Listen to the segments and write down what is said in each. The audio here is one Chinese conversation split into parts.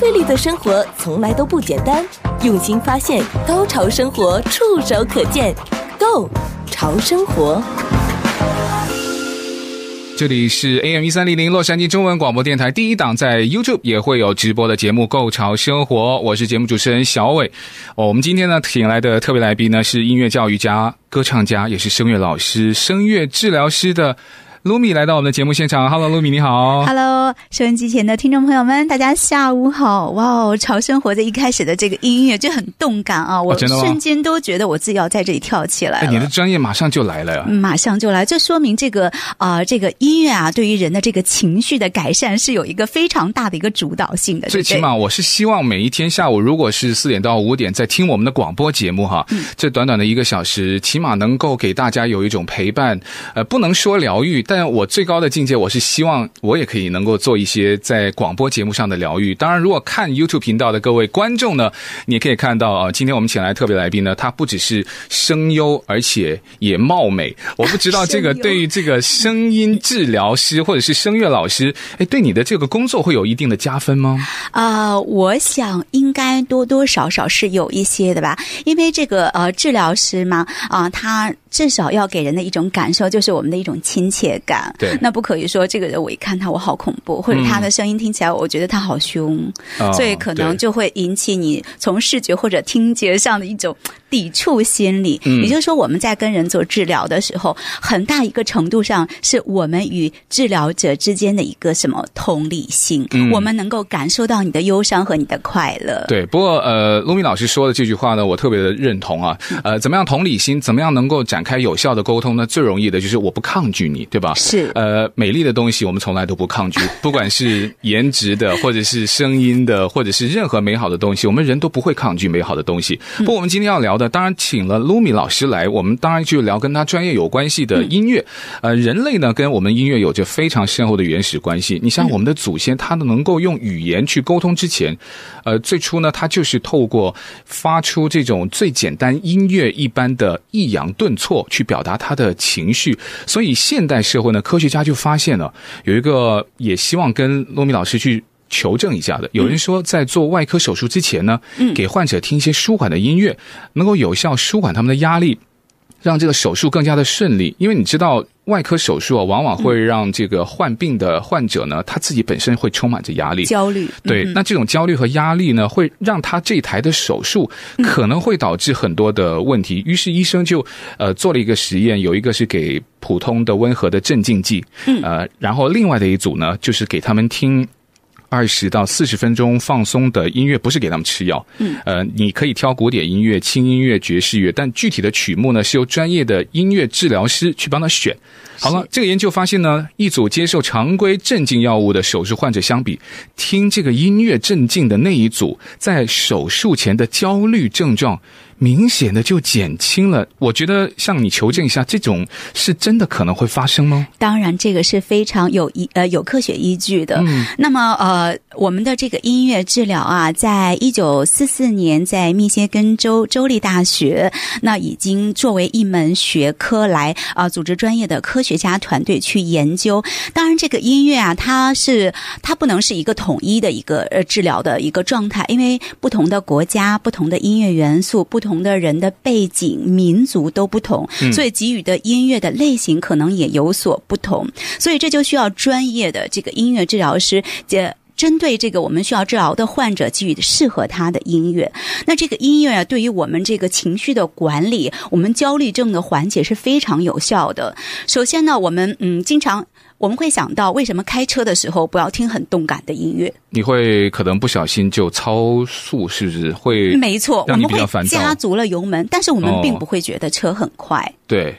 费力的生活从来都不简单，用心发现，高潮生活触手可见 Go 潮生活。这里是 AM 一三零零洛杉矶中文广播电台第一档，在 YouTube 也会有直播的节目《Go 潮生活》，我是节目主持人小伟。哦，我们今天呢，请来的特别来宾呢是音乐教育家、歌唱家，也是声乐老师、声乐治疗师的。噜米来到我们的节目现场，Hello，噜米你好，Hello，收音机前的听众朋友们，大家下午好，哇哦，潮生活在一开始的这个音乐就很动感啊，我瞬间都觉得我自己要在这里跳起来了。哎，你的专业马上就来了。呀，马上就来，这说明这个啊、呃，这个音乐啊，对于人的这个情绪的改善是有一个非常大的一个主导性的。最起码我是希望每一天下午，如果是四点到五点在听我们的广播节目哈，嗯、这短短的一个小时，起码能够给大家有一种陪伴，呃，不能说疗愈。但我最高的境界，我是希望我也可以能够做一些在广播节目上的疗愈。当然，如果看 YouTube 频道的各位观众呢，你也可以看到啊，今天我们请来特别来宾呢，他不只是声优，而且也貌美。我不知道这个对于 这个声音治疗师或者是声乐老师，哎，对你的这个工作会有一定的加分吗？啊、呃，我想应该多多少少是有一些的吧，因为这个呃治疗师嘛，啊、呃，他。至少要给人的一种感受，就是我们的一种亲切感。对，那不可以说这个人我一看他我好恐怖，或者他的声音听起来我觉得他好凶，嗯、所以可能就会引起你从视觉或者听觉上的一种抵触心理。嗯、也就是说，我们在跟人做治疗的时候，很大一个程度上是我们与治疗者之间的一个什么同理心，嗯、我们能够感受到你的忧伤和你的快乐。对，不过呃，噜米老师说的这句话呢，我特别的认同啊。呃，怎么样同理心？怎么样能够展开有效的沟通呢？最容易的就是我不抗拒你，对吧？是。呃，美丽的东西我们从来都不抗拒，不管是颜值的，或者是声音的，或者是任何美好的东西，我们人都不会抗拒美好的东西。不过我们今天要聊的，当然请了噜米老师来，我们当然就聊跟他专业有关系的音乐。呃，人类呢跟我们音乐有着非常深厚的原始关系。你像我们的祖先，他能够用语言去沟通之前，呃，最初呢，他就是透过发出这种最简单音乐一般的抑扬顿挫去。表达他的情绪，所以现代社会呢，科学家就发现了有一个，也希望跟噜米老师去求证一下的。有人说，在做外科手术之前呢，给患者听一些舒缓的音乐，能够有效舒缓他们的压力。让这个手术更加的顺利，因为你知道外科手术啊，往往会让这个患病的患者呢，他自己本身会充满着压力、焦虑。对，那这种焦虑和压力呢，会让他这台的手术可能会导致很多的问题。于是医生就呃做了一个实验，有一个是给普通的温和的镇静剂，呃，然后另外的一组呢，就是给他们听。二十到四十分钟放松的音乐，不是给他们吃药。嗯，呃，你可以挑古典音乐、轻音乐、爵士乐，但具体的曲目呢，是由专业的音乐治疗师去帮他选。好了，这个研究发现呢，一组接受常规镇静药物的手术患者相比，听这个音乐镇静的那一组，在手术前的焦虑症状。明显的就减轻了，我觉得向你求证一下，这种是真的可能会发生吗？当然，这个是非常有依呃有科学依据的。嗯，那么呃，我们的这个音乐治疗啊，在一九四四年在密歇根州州立大学，那已经作为一门学科来啊、呃、组织专业的科学家团队去研究。当然，这个音乐啊，它是它不能是一个统一的一个呃治疗的一个状态，因为不同的国家、不同的音乐元素、不同。不同的人的背景、民族都不同，所以给予的音乐的类型可能也有所不同，所以这就需要专业的这个音乐治疗师，这针对这个我们需要治疗的患者给予适合他的音乐。那这个音乐啊，对于我们这个情绪的管理，我们焦虑症的缓解是非常有效的。首先呢，我们嗯，经常。我们会想到，为什么开车的时候不要听很动感的音乐？你会可能不小心就超速，是不是会？没错，我们会加足了油门，但是我们并不会觉得车很快。哦、对，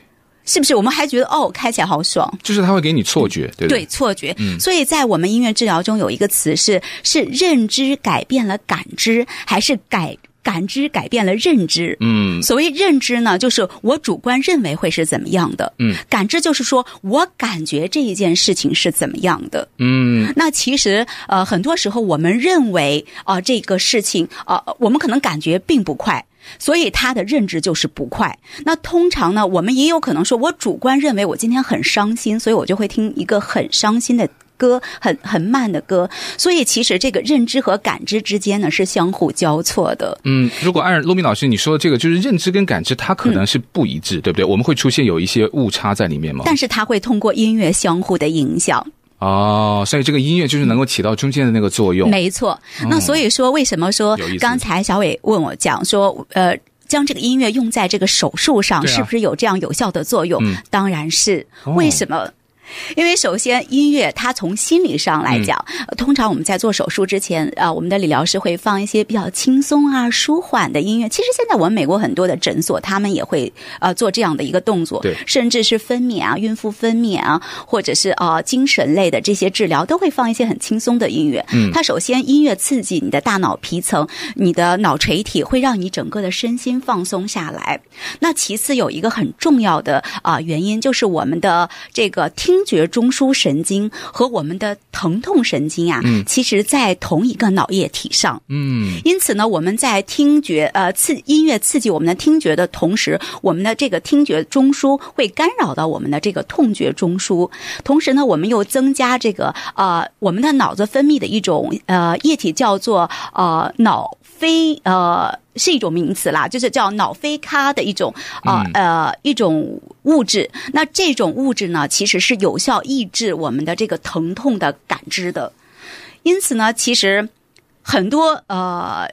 是不是？我们还觉得哦，开起来好爽。就是它会给你错觉，对对，对错觉。嗯，所以在我们音乐治疗中有一个词是：是认知改变了感知，还是改？感知改变了认知，嗯，所谓认知呢，就是我主观认为会是怎么样的，嗯，感知就是说我感觉这一件事情是怎么样的，嗯，那其实呃很多时候我们认为啊、呃、这个事情啊、呃、我们可能感觉并不快，所以他的认知就是不快。那通常呢，我们也有可能说我主观认为我今天很伤心，所以我就会听一个很伤心的。歌，很很慢的歌。所以其实这个认知和感知之间呢是相互交错的。嗯，如果按陆明老师你说的这个，就是认知跟感知，它可能是不一致，嗯、对不对？我们会出现有一些误差在里面吗？但是它会通过音乐相互的影响。哦，所以这个音乐就是能够起到中间的那个作用。没错。那所以说，为什么说刚才小伟问我讲说，呃。将这个音乐用在这个手术上，是不是有这样有效的作用？嗯、当然是。为什么？哦因为首先，音乐它从心理上来讲，嗯、通常我们在做手术之前，啊、呃，我们的理疗师会放一些比较轻松啊、舒缓的音乐。其实现在我们美国很多的诊所，他们也会呃做这样的一个动作，对，甚至是分娩啊、孕妇分娩啊，或者是啊、呃、精神类的这些治疗，都会放一些很轻松的音乐。嗯，它首先音乐刺激你的大脑皮层，你的脑垂体会让你整个的身心放松下来。那其次有一个很重要的啊、呃、原因，就是我们的这个听。听觉中枢神经和我们的疼痛神经啊，嗯，其实在同一个脑液体上，嗯，因此呢，我们在听觉呃刺音乐刺激我们的听觉的同时，我们的这个听觉中枢会干扰到我们的这个痛觉中枢，同时呢，我们又增加这个呃我们的脑子分泌的一种呃液体叫做呃脑啡呃。是一种名词啦，就是叫脑啡咖的一种啊呃，呃一种物质。那这种物质呢，其实是有效抑制我们的这个疼痛的感知的。因此呢，其实很多呃。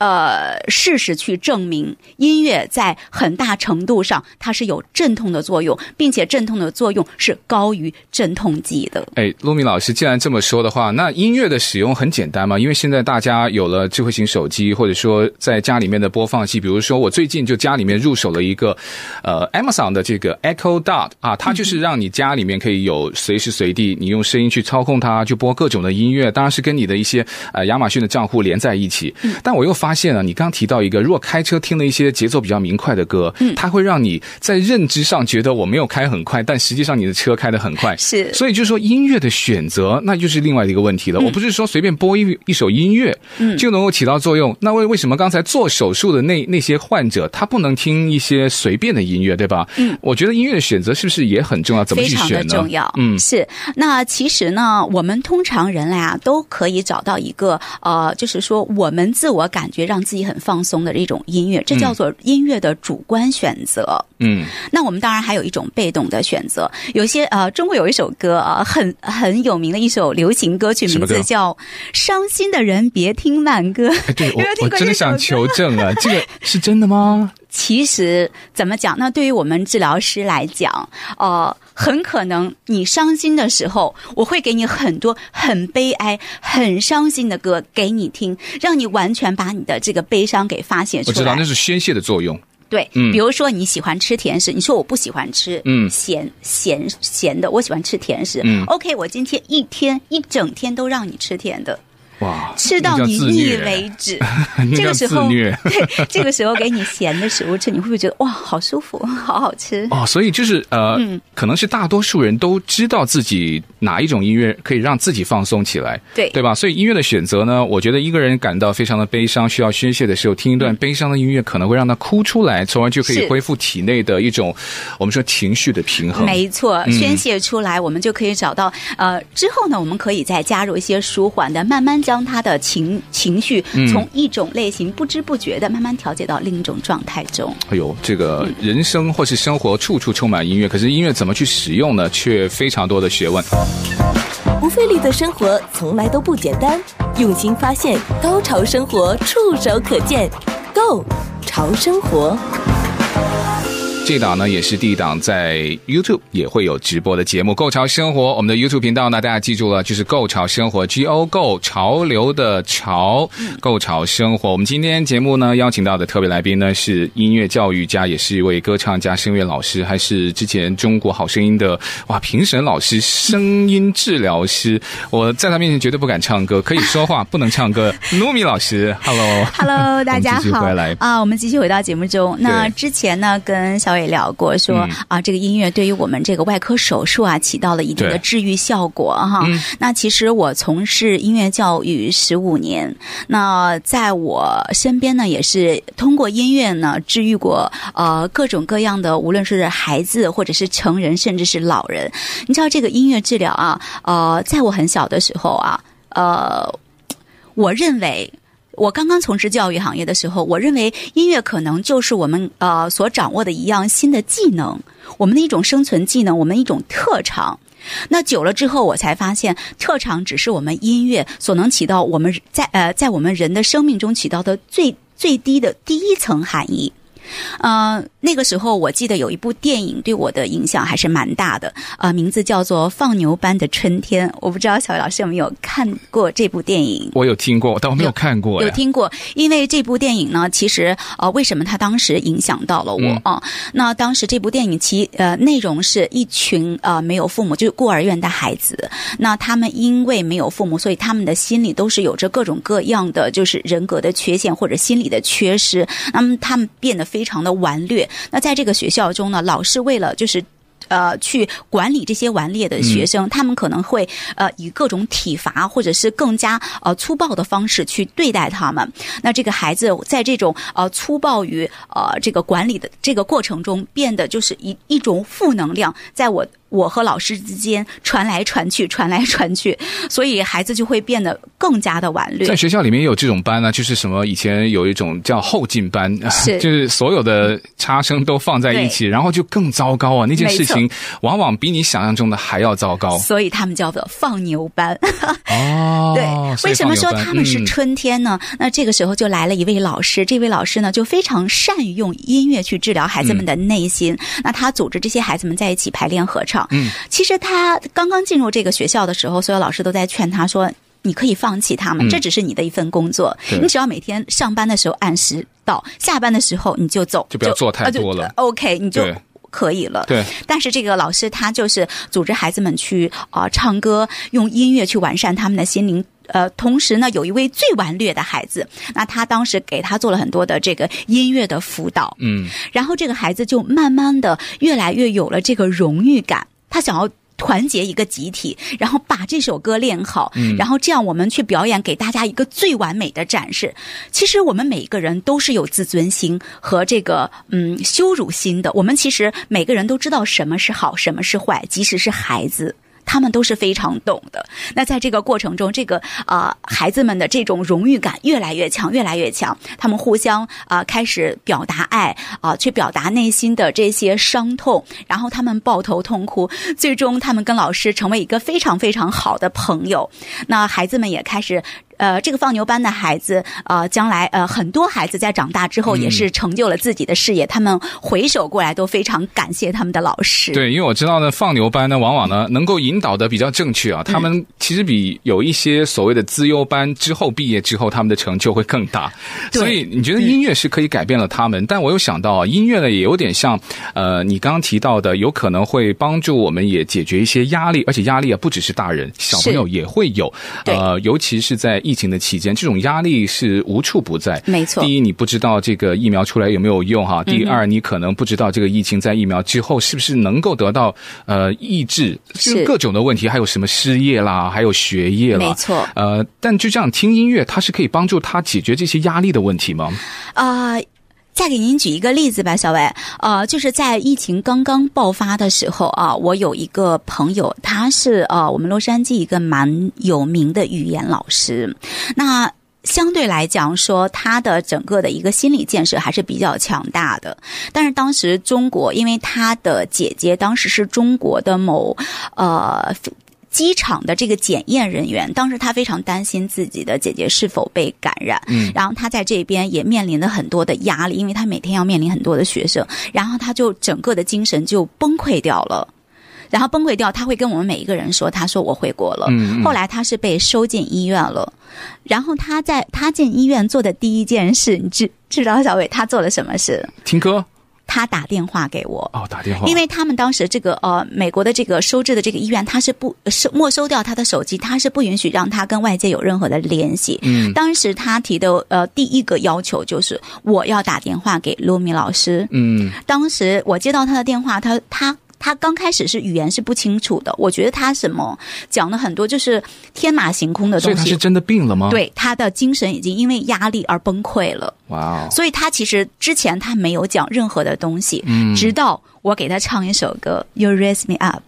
呃，事实去证明，音乐在很大程度上它是有镇痛的作用，并且镇痛的作用是高于镇痛剂的。哎，陆明老师，既然这么说的话，那音乐的使用很简单嘛？因为现在大家有了智慧型手机，或者说在家里面的播放器，比如说我最近就家里面入手了一个呃 Amazon 的这个 Echo Dot 啊，它就是让你家里面可以有随时随地你用声音去操控它，去播各种的音乐，当然是跟你的一些呃亚马逊的账户连在一起。但我又发发现了，你刚刚提到一个，如果开车听了一些节奏比较明快的歌，嗯，它会让你在认知上觉得我没有开很快，但实际上你的车开得很快，是。所以就是说音乐的选择，那就是另外的一个问题了。嗯、我不是说随便播一一首音乐，嗯，就能够起到作用。那为为什么刚才做手术的那那些患者，他不能听一些随便的音乐，对吧？嗯，我觉得音乐的选择是不是也很重要？怎么去选呢？非常的重要。嗯，是。那其实呢，我们通常人类啊，都可以找到一个呃，就是说我们自我感觉。让自己很放松的一种音乐，这叫做音乐的主观选择。嗯，那我们当然还有一种被动的选择。有些呃，中国有一首歌啊，很很有名的一首流行歌曲，名字叫《伤心的人别听慢歌》。对，我我真的想求证啊，这个是真的吗？其实怎么讲？那对于我们治疗师来讲，呃，很可能你伤心的时候，我会给你很多很悲哀、很伤心的歌给你听，让你完全把你的这个悲伤给发泄出来。我知道那是宣泄的作用。对，嗯，比如说你喜欢吃甜食，你说我不喜欢吃，嗯，咸咸咸的，我喜欢吃甜食。嗯，OK，我今天一天一整天都让你吃甜的。哇，吃到你腻为止，这个时候 对，这个时候给你咸的食物吃，你会不会觉得哇，好舒服，好好吃？哦，所以就是呃，嗯，可能是大多数人都知道自己哪一种音乐可以让自己放松起来，对对吧？所以音乐的选择呢，我觉得一个人感到非常的悲伤，需要宣泄的时候，听一段悲伤的音乐，可能会让他哭出来，从而就可以恢复体内的一种我们说情绪的平衡。没错，宣泄出来，我们就可以找到呃，之后呢，我们可以再加入一些舒缓的，慢慢。将他的情情绪从一种类型不知不觉的慢慢调节到另一种状态中。哎呦，这个人生或是生活处处充满音乐，可是音乐怎么去使用呢？却非常多的学问。不费力的生活从来都不简单，用心发现，高潮生活触手可见 Go 潮生活。这档呢也是第一档在 YouTube 也会有直播的节目《Go 潮生活》。我们的 YouTube 频道呢，大家记住了，就是 Go 潮生活 G O Go 潮流的潮 Go 潮生活。我们今天节目呢邀请到的特别来宾呢是音乐教育家，也是一位歌唱家、声乐老师，还是之前中国好声音的哇评审老师、声音治疗师。我在他面前绝对不敢唱歌，可以说话不能唱歌。糯米老师，Hello，Hello，大家好，啊，我们继续回到节目中。那之前呢跟小小伟聊过说，说、嗯、啊，这个音乐对于我们这个外科手术啊，起到了一定的治愈效果哈。嗯、那其实我从事音乐教育十五年，那在我身边呢，也是通过音乐呢治愈过呃各种各样的，无论是孩子或者是成人，甚至是老人。你知道这个音乐治疗啊，呃，在我很小的时候啊，呃，我认为。我刚刚从事教育行业的时候，我认为音乐可能就是我们呃所掌握的一样新的技能，我们的一种生存技能，我们一种特长。那久了之后，我才发现，特长只是我们音乐所能起到我们在呃在我们人的生命中起到的最最低的第一层含义。呃，那个时候我记得有一部电影对我的影响还是蛮大的，呃，名字叫做《放牛班的春天》。我不知道小伟老师有没有看过这部电影？我有听过，但我没有看过。有听过，因为这部电影呢，其实呃，为什么它当时影响到了我啊、嗯？那当时这部电影其呃内容是一群呃没有父母就是孤儿院的孩子，那他们因为没有父母，所以他们的心里都是有着各种各样的就是人格的缺陷或者心理的缺失，那么他们变得非。非常的顽劣。那在这个学校中呢，老师为了就是。呃，去管理这些顽劣的学生，嗯、他们可能会呃以各种体罚或者是更加呃粗暴的方式去对待他们。那这个孩子在这种呃粗暴与呃这个管理的这个过程中，变得就是一一种负能量，在我我和老师之间传来传去，传来传去，所以孩子就会变得更加的顽劣。在学校里面也有这种班呢、啊，就是什么以前有一种叫后进班，是就是所有的差生都放在一起，然后就更糟糕啊，那件事情。往往比你想象中的还要糟糕，所以他们叫做放牛班。哦，对，为什么说他们是春天呢？嗯，那这个时候就来了一位老师，这位老师呢就非常善于用音乐去治疗孩子们的内心。嗯，那他组织这些孩子们在一起排练合唱。嗯，其实他刚刚进入这个学校的时候，所有老师都在劝他说：“你可以放弃他们，这只是你的一份工作，嗯，你只要每天上班的时候按时到，下班的时候你就走，就不要做太多了。呃，OK，你就。”可以了，对。但是这个老师他就是组织孩子们去啊、呃、唱歌，用音乐去完善他们的心灵。呃，同时呢，有一位最顽劣的孩子，那他当时给他做了很多的这个音乐的辅导，嗯。然后这个孩子就慢慢的越来越有了这个荣誉感，他想要。团结一个集体，然后把这首歌练好，嗯，然后这样我们去表演，给大家一个最完美的展示。其实我们每一个人都是有自尊心和这个嗯羞辱心的。我们其实每个人都知道什么是好，什么是坏，即使是孩子。他们都是非常懂的。那在这个过程中，这个啊、呃、孩子们的这种荣誉感越来越强，越来越强。他们互相啊、开始表达爱啊、去表达内心的这些伤痛，然后他们抱头痛哭。最终，他们跟老师成为一个非常非常好的朋友。那孩子们也开始。呃，这个放牛班的孩子，呃，将来呃，很多孩子在长大之后也是成就了自己的事业。嗯、他们回首过来都非常感谢他们的老师。对，因为我知道呢，放牛班呢，往往呢能够引导的比较正确啊。他们其实比有一些所谓的资优班之后毕业之后，他们的成就会更大。所以你觉得音乐是可以改变了他们？但我又想到啊，音乐呢也有点像呃，你刚刚提到的，有可能会帮助我们也解决一些压力，而且压力啊不只是大人，小朋友也会有。呃，尤其是在。疫情的期间，这种压力是无处不在。没错，第一，你不知道这个疫苗出来有没有用哈；第二，你可能不知道这个疫情在疫苗之后是不是能够得到呃抑制，是各种的问题，还有什么失业啦，还有学业啦。没错，呃，但就这样听音乐，它是可以帮助他解决这些压力的问题吗？啊、呃。再给您举一个例子吧，小伟，呃，就是在疫情刚刚爆发的时候啊，我有一个朋友，他是呃我们洛杉矶一个蛮有名的语言老师，那相对来讲说，他的整个的一个心理建设还是比较强大的。但是当时中国，因为他的姐姐当时是中国的某呃。机场的这个检验人员，当时他非常担心自己的姐姐是否被感染，嗯，然后他在这边也面临了很多的压力，因为他每天要面临很多的学生，然后他就整个的精神就崩溃掉了，然后崩溃掉，他会跟我们每一个人说，他说我回国了，嗯，后来他是被收进医院了，然后他在他进医院做的第一件事，你知知道小伟他做了什么事？听歌。他打电话给我哦，打电话，因为他们当时这个呃，美国的这个收治的这个医院，他是不收没收掉他的手机，他是不允许让他跟外界有任何的联系。嗯，当时他提的呃第一个要求就是我要打电话给罗米老师。嗯，当时我接到他的电话，他他。他刚开始是语言是不清楚的，我觉得他什么讲了很多就是天马行空的东西。所以他是真的病了吗？对，他的精神已经因为压力而崩溃了。哇 Wow！所以他其实之前他没有讲任何的东西，嗯，直到我给他唱一首歌《You Raise Me Up》，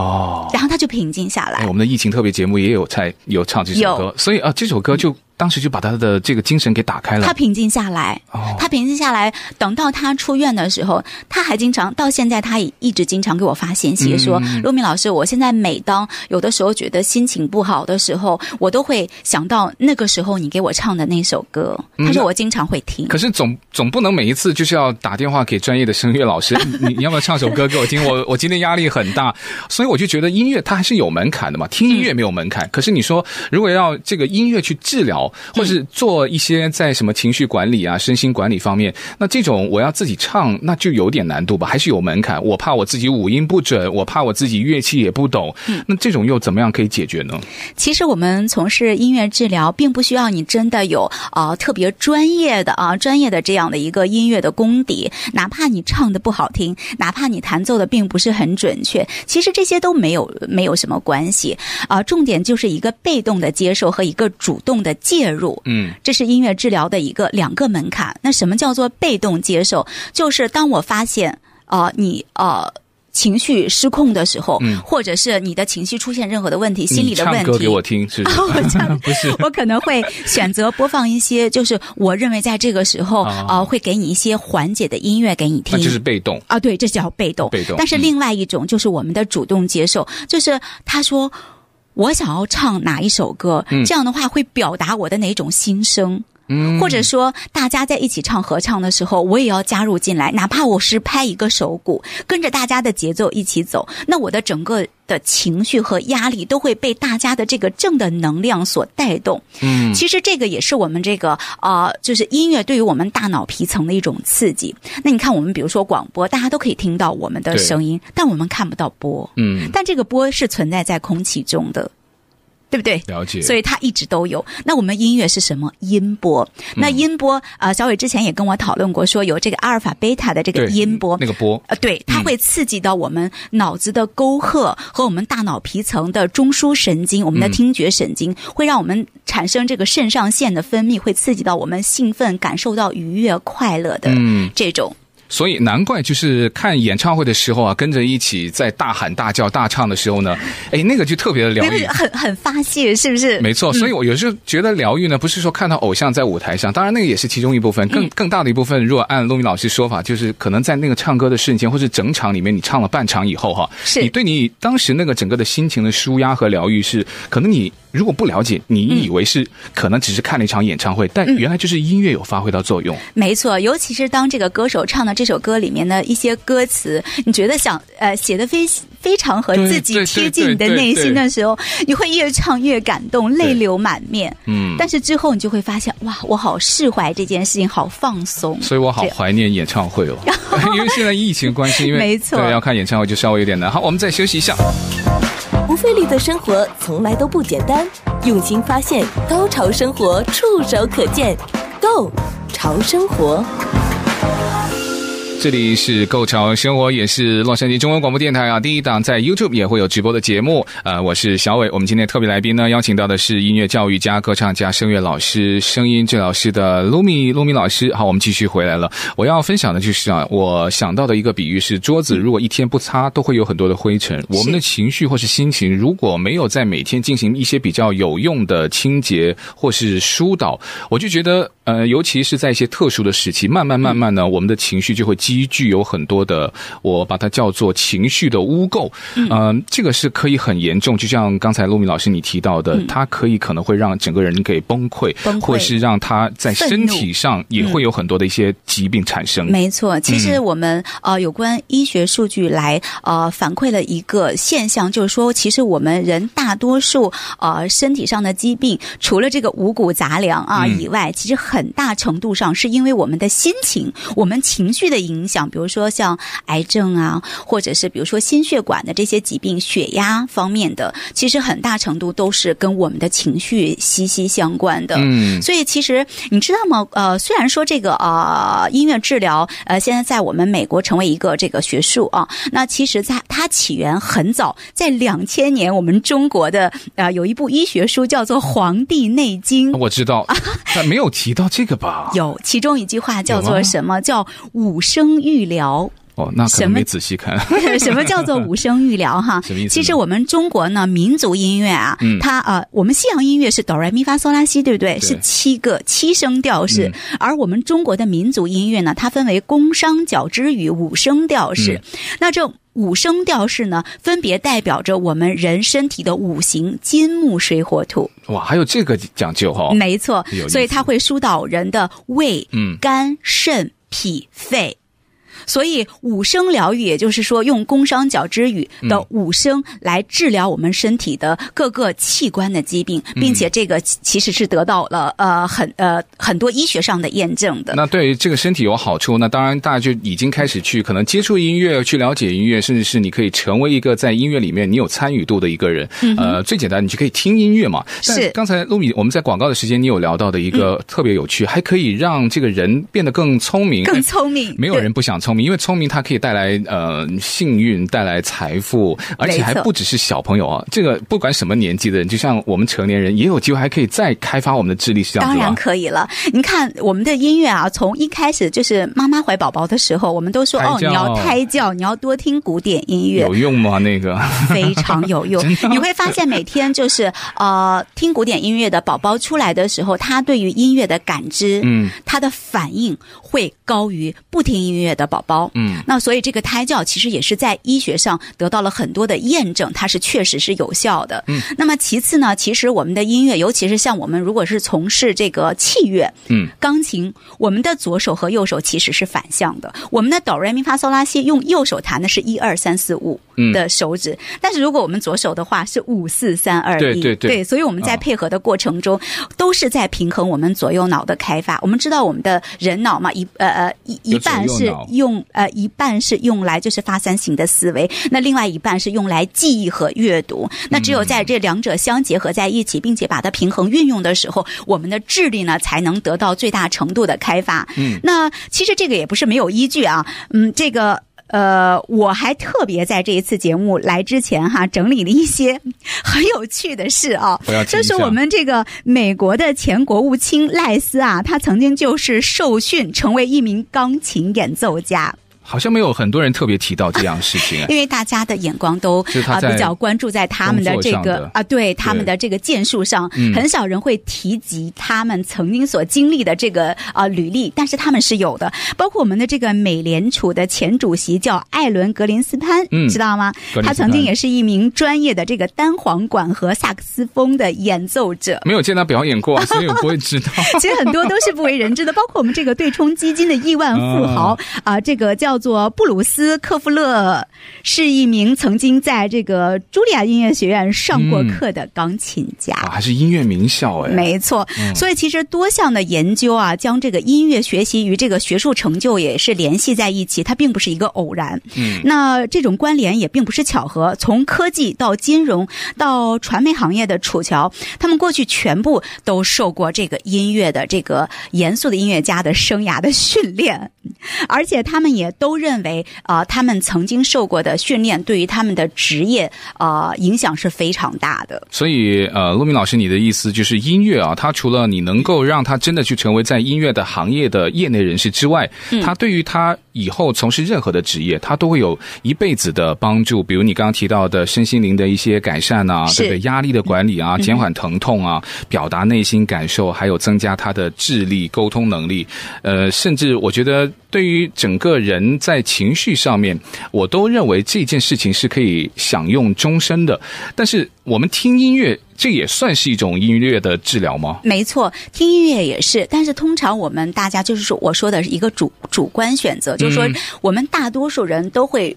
哦，然后他就平静下来。哎，我们的疫情特别节目也有在有唱这首歌，所以啊，这首歌就。当时就把他的这个精神给打开了，他平静下来，哦、他平静下来。等到他出院的时候，他还经常到现在，他也一直经常给我发信息说：“露米、嗯、老师，我现在每当有的时候觉得心情不好的时候，我都会想到那个时候你给我唱的那首歌。嗯”他说我经常会听。可是总总不能每一次就是要打电话给专业的声乐老师，你你要不要唱首歌给我听？我 我今天压力很大，所以我就觉得音乐它还是有门槛的嘛。听音乐没有门槛，嗯、可是你说如果要这个音乐去治疗，或是做做一些在什么情绪管理啊、身心管理方面，那这种我要自己唱，那就有点难度吧？还是有门槛？我怕我自己五音不准，我怕我自己乐器也不懂。嗯，那这种又怎么样可以解决呢？其实我们从事音乐治疗，并不需要你真的有啊、呃、特别专业的啊专业的这样的一个音乐的功底，哪怕你唱的不好听，哪怕你弹奏的并不是很准确，其实这些都没有没有什么关系啊、呃。重点就是一个被动的接受和一个主动的介入。嗯。这是音乐治疗的一个两个门槛。那什么叫做被动接受？就是当我发现，呃，你呃情绪失控的时候，嗯，或者是你的情绪出现任何的问题，心理的问题，唱歌给我听，是不是？我唱 不是，我可能会选择播放一些，就是我认为在这个时候，啊、呃，会给你一些缓解的音乐给你听。那就是被动啊，对，这叫被动。被动。但是另外一种就是我们的主动接受，嗯、就是他说。我想要唱哪一首歌，这样的话会表达我的哪种心声，嗯，或者说大家在一起唱合唱的时候，我也要加入进来，哪怕我是拍一个手鼓，跟着大家的节奏一起走，那我的整个的情绪和压力都会被大家的这个正的能量所带动。嗯，其实这个也是我们这个啊、呃，就是音乐对于我们大脑皮层的一种刺激。那你看，我们比如说广播，大家都可以听到我们的声音，但我们看不到波。嗯，但这个波是存在在空气中的。对不对？了解。所以它一直都有。那我们音乐是什么？音波。那音波啊、呃，小伟之前也跟我讨论过，说有这个阿尔法、贝塔的这个音波，那个波，呃，对，它会刺激到我们脑子的沟壑和我们大脑皮层的中枢神经，我们的听觉神经，嗯、会让我们产生这个肾上腺的分泌，会刺激到我们兴奋、感受到愉悦、快乐的这种。嗯所以难怪就是看演唱会的时候啊，跟着一起在大喊大叫大唱的时候呢，哎，那个就特别的疗愈，很很发泄，是不是？没错。所以我有时候觉得疗愈呢，不是说看到偶像在舞台上，当然那个也是其中一部分，更更大的一部分，如果按露米老师说法，就是可能在那个唱歌的瞬间，或是整场里面你唱了半场以后哈，是你对你当时那个整个的心情的舒压和疗愈是，可能你如果不了解，你以为是可能只是看了一场演唱会，但原来就是音乐有发挥到作用。没错，尤其是当这个歌手唱的这首歌里面的一些歌词，你觉得想呃写的非非常和自己贴近你的内心的时候，你会越唱越感动，泪流满面。嗯，但是之后你就会发现，哇，我好释怀这件事情，好放松。所以我好怀念演唱会哦，因为现在疫情关系，因为没错，对，要看演唱会就稍微有点难。好，我们再休息一下。不费力的生活从来都不简单，用心发现，高潮生活触手可见 Go 潮生活。这里是购潮生活，也是洛杉矶中文广播电台啊，第一档在 YouTube 也会有直播的节目。呃，我是小伟，我们今天特别来宾呢，邀请到的是音乐教育家、歌唱家、声乐老师、声音治疗师的露米露米老师。好，我们继续回来了。我要分享的就是啊，我想到的一个比喻是，桌子如果一天不擦，都会有很多的灰尘。我们的情绪或是心情，如果没有在每天进行一些比较有用的清洁或是疏导，我就觉得。呃，尤其是在一些特殊的时期，慢慢慢慢呢，嗯、我们的情绪就会积聚有很多的，我把它叫做情绪的污垢。嗯、呃，这个是可以很严重，就像刚才露米老师你提到的，嗯、它可以可能会让整个人给崩溃，崩溃或是让他在身体上也会有很多的一些疾病产生。嗯、没错，其实我们呃有关医学数据来呃反馈了一个现象，就是说，其实我们人大多数呃身体上的疾病，除了这个五谷杂粮啊以外，嗯、其实很。很大程度上是因为我们的心情、我们情绪的影响，比如说像癌症啊，或者是比如说心血管的这些疾病、血压方面的，其实很大程度都是跟我们的情绪息息相关的。嗯，所以其实你知道吗？呃，虽然说这个呃音乐治疗呃现在在我们美国成为一个这个学术啊，那其实在它起源很早，在两千年我们中国的呃有一部医学书叫做《黄帝内经》，我知道，但没有提到这个吧？有，其中一句话叫做什么？叫五声预疗。哦，那可能没仔细看。什么，什么叫做五声预疗？哈，什么意思？其实我们中国呢，民族音乐啊，嗯、它呃，我们西洋音乐是哆来咪发嗦拉西，对不对？对，是七个七声调式，嗯、而我们中国的民族音乐呢，它分为宫商角徵羽五声调式。嗯、那这五声调式呢，分别代表着我们人身体的五行金木水火土。哇，还有这个讲究哈、哦？没错，所以它会疏导人的胃、嗯、肝、肾、脾、肺。所以五声疗愈，也就是说用宫商角之羽的五声来治疗我们身体的各个器官的疾病，并且这个其实是得到了呃很呃很多医学上的验证的。那对于这个身体有好处，那当然大家就已经开始去可能接触音乐，去了解音乐，甚至是你可以成为一个在音乐里面你有参与度的一个人。嗯、呃，最简单，你就可以听音乐嘛。是。刚才露米我们在广告的时间，你有聊到的一个特别有趣，嗯、还可以让这个人变得更聪明，更聪明。没有人不想聪明。因为聪明，它可以带来呃幸运，带来财富，而且还不只是小朋友啊。这个不管什么年纪的人，就像我们成年人，也有机会还可以再开发我们的智力，是这样子吗？当然可以了。您看我们的音乐啊，从一开始就是妈妈怀宝宝的时候，我们都说哦，你要胎教，你要多听古典音乐，有用吗？那个非常有用。你会发现每天就是呃听古典音乐的宝宝出来的时候，他对于音乐的感知，嗯，他的反应会高于不听音乐的宝宝宝，嗯。那所以这个胎教其实也是在医学上得到了很多的验证，它是确实是有效的。嗯，那么其次呢，其实我们的音乐，尤其是像我们如果是从事这个器乐，嗯，钢琴，我们的左手和右手其实是反向的。我们的哆来咪发嗦拉西用右手弹的是一二三四五的手指，嗯、但是如果我们左手的话是五四三二一，对对对，对，所以我们在配合的过程中，都是在平衡我们左右脑的开发。我们知道我们的人脑嘛，一呃呃一一半是用呃一。一半是用来就是发散型的思维，那另外一半是用来记忆和阅读。那只有在这两者相结合在一起，并且把它平衡运用的时候，我们的智力呢才能得到最大程度的开发。嗯，那其实这个也不是没有依据啊。嗯，这个。呃，我还特别在这一次节目来之前哈，整理了一些很有趣的事啊。就是我们这个美国的前国务卿赖斯啊，他曾经就是受训成为一名钢琴演奏家。好像没有很多人特别提到这样事情，因为大家的眼光都啊比较关注在他们的这个啊，对他们的这个建树上，很少人会提及他们曾经所经历的这个啊履历，但是他们是有的。包括我们的这个美联储的前主席叫艾伦格林斯潘，嗯，知道吗？他曾经也是一名专业的这个单簧管和萨克斯风的演奏者。没有见他表演过，所以我不会知道。其实很多都是不为人知的，包括我们这个对冲基金的亿万富豪 啊，这个叫。叫做布鲁斯·科夫勒，是一名曾经在这个茱莉亚音乐学院上过课的钢琴家，嗯啊、还是音乐名校哎。没错，嗯、所以其实多项的研究啊，将这个音乐学习与这个学术成就也是联系在一起，它并不是一个偶然。嗯，那这种关联也并不是巧合。从科技到金融到传媒行业的楚乔，他们过去全部都受过这个音乐的这个严肃的音乐家的生涯的训练，而且他们也都。都认为啊、呃，他们曾经受过的训练对于他们的职业啊、呃、影响是非常大的。所以呃，陆明老师，你的意思就是音乐啊，它除了你能够让他真的去成为在音乐的行业的业内人士之外，嗯、他对于他以后从事任何的职业，他都会有一辈子的帮助。比如你刚刚提到的身心灵的一些改善啊，是对不对？压力的管理啊，减缓疼痛啊，嗯、表达内心感受，还有增加他的智力、沟通能力。呃，甚至我觉得对于整个人。在情绪上面，我都认为这件事情是可以享用终身的。但是我们听音乐，这也算是一种音乐的治疗吗？没错，听音乐也是。但是通常我们大家就是说，我说的是一个主主观选择，就是说我们大多数人都会。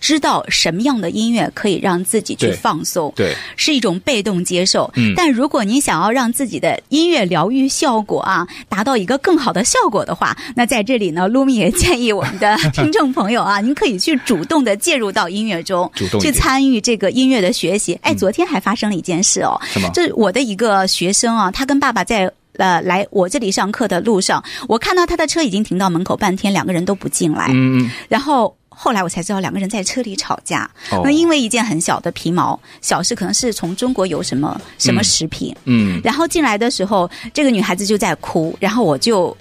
知道什么样的音乐可以让自己去放松，对，对是一种被动接受。嗯，但如果你想要让自己的音乐疗愈效果啊，达到一个更好的效果的话，那在这里呢，卢米也建议我们的 听众朋友啊，您可以去主动的介入到音乐中，主动去参与这个音乐的学习。哎，昨天还发生了一件事哦，什么？就是我的一个学生啊，他跟爸爸在呃来我这里上课的路上，我看到他的车已经停到门口半天，两个人都不进来，嗯，然后。后来我才知道，两个人在车里吵架。那因为一件很小的皮毛小事，可能是从中国有什么什么食品。嗯，然后进来的时候，这个女孩子就在哭，然后我就。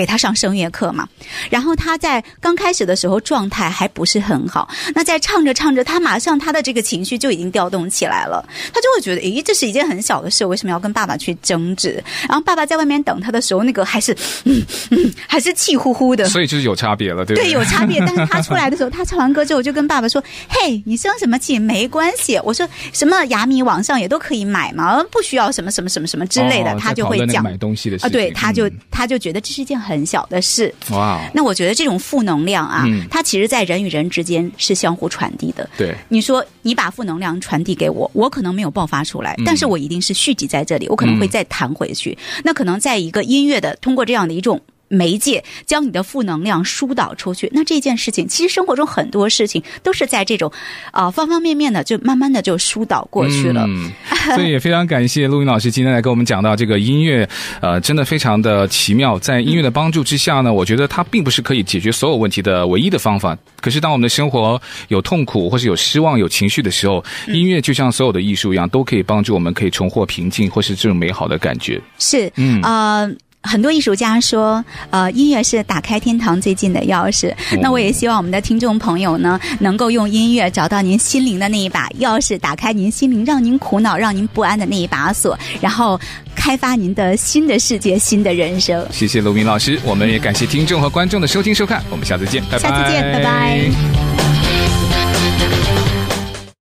给他上声乐课嘛，然后他在刚开始的时候状态还不是很好，那在唱着唱着，他马上他的这个情绪就已经调动起来了，他就会觉得，咦，这是一件很小的事，为什么要跟爸爸去争执？然后爸爸在外面等他的时候，那个还是嗯嗯，还是气呼呼的，所以就是有差别了，对不对？对，有差别。但是他出来的时候，他唱完歌之后就跟爸爸说：“嘿，你生什么气？没关系。”我说：“什么亚米网上也都可以买嘛，不需要什么什么什么什么之类的。”他就会讲买东西的事啊，对，他就他就觉得这是一件很。很小的事哇，那我觉得这种负能量啊，嗯、它其实，在人与人之间是相互传递的。对，你说你把负能量传递给我，我可能没有爆发出来，嗯、但是我一定是蓄积在这里，我可能会再弹回去。嗯、那可能在一个音乐的通过这样的一种。媒介将你的负能量疏导出去，那这件事情其实生活中很多事情都是在这种啊、呃、方方面面的，就慢慢的就疏导过去了。嗯，所以也非常感谢陆云老师今天来跟我们讲到这个音乐，呃，真的非常的奇妙。在音乐的帮助之下呢，我觉得它并不是可以解决所有问题的唯一的方法。可是当我们的生活有痛苦或是有失望、有情绪的时候，音乐就像所有的艺术一样，都可以帮助我们可以重获平静，或是这种美好的感觉。是，嗯啊。呃很多艺术家说，呃，音乐是打开天堂最近的钥匙。嗯、那我也希望我们的听众朋友呢，能够用音乐找到您心灵的那一把钥匙，打开您心灵让您苦恼、让您不安的那一把锁，然后开发您的新的世界、新的人生。谢谢卢明老师，我们也感谢听众和观众的收听收看，我们下次见，拜拜。下次见，拜拜。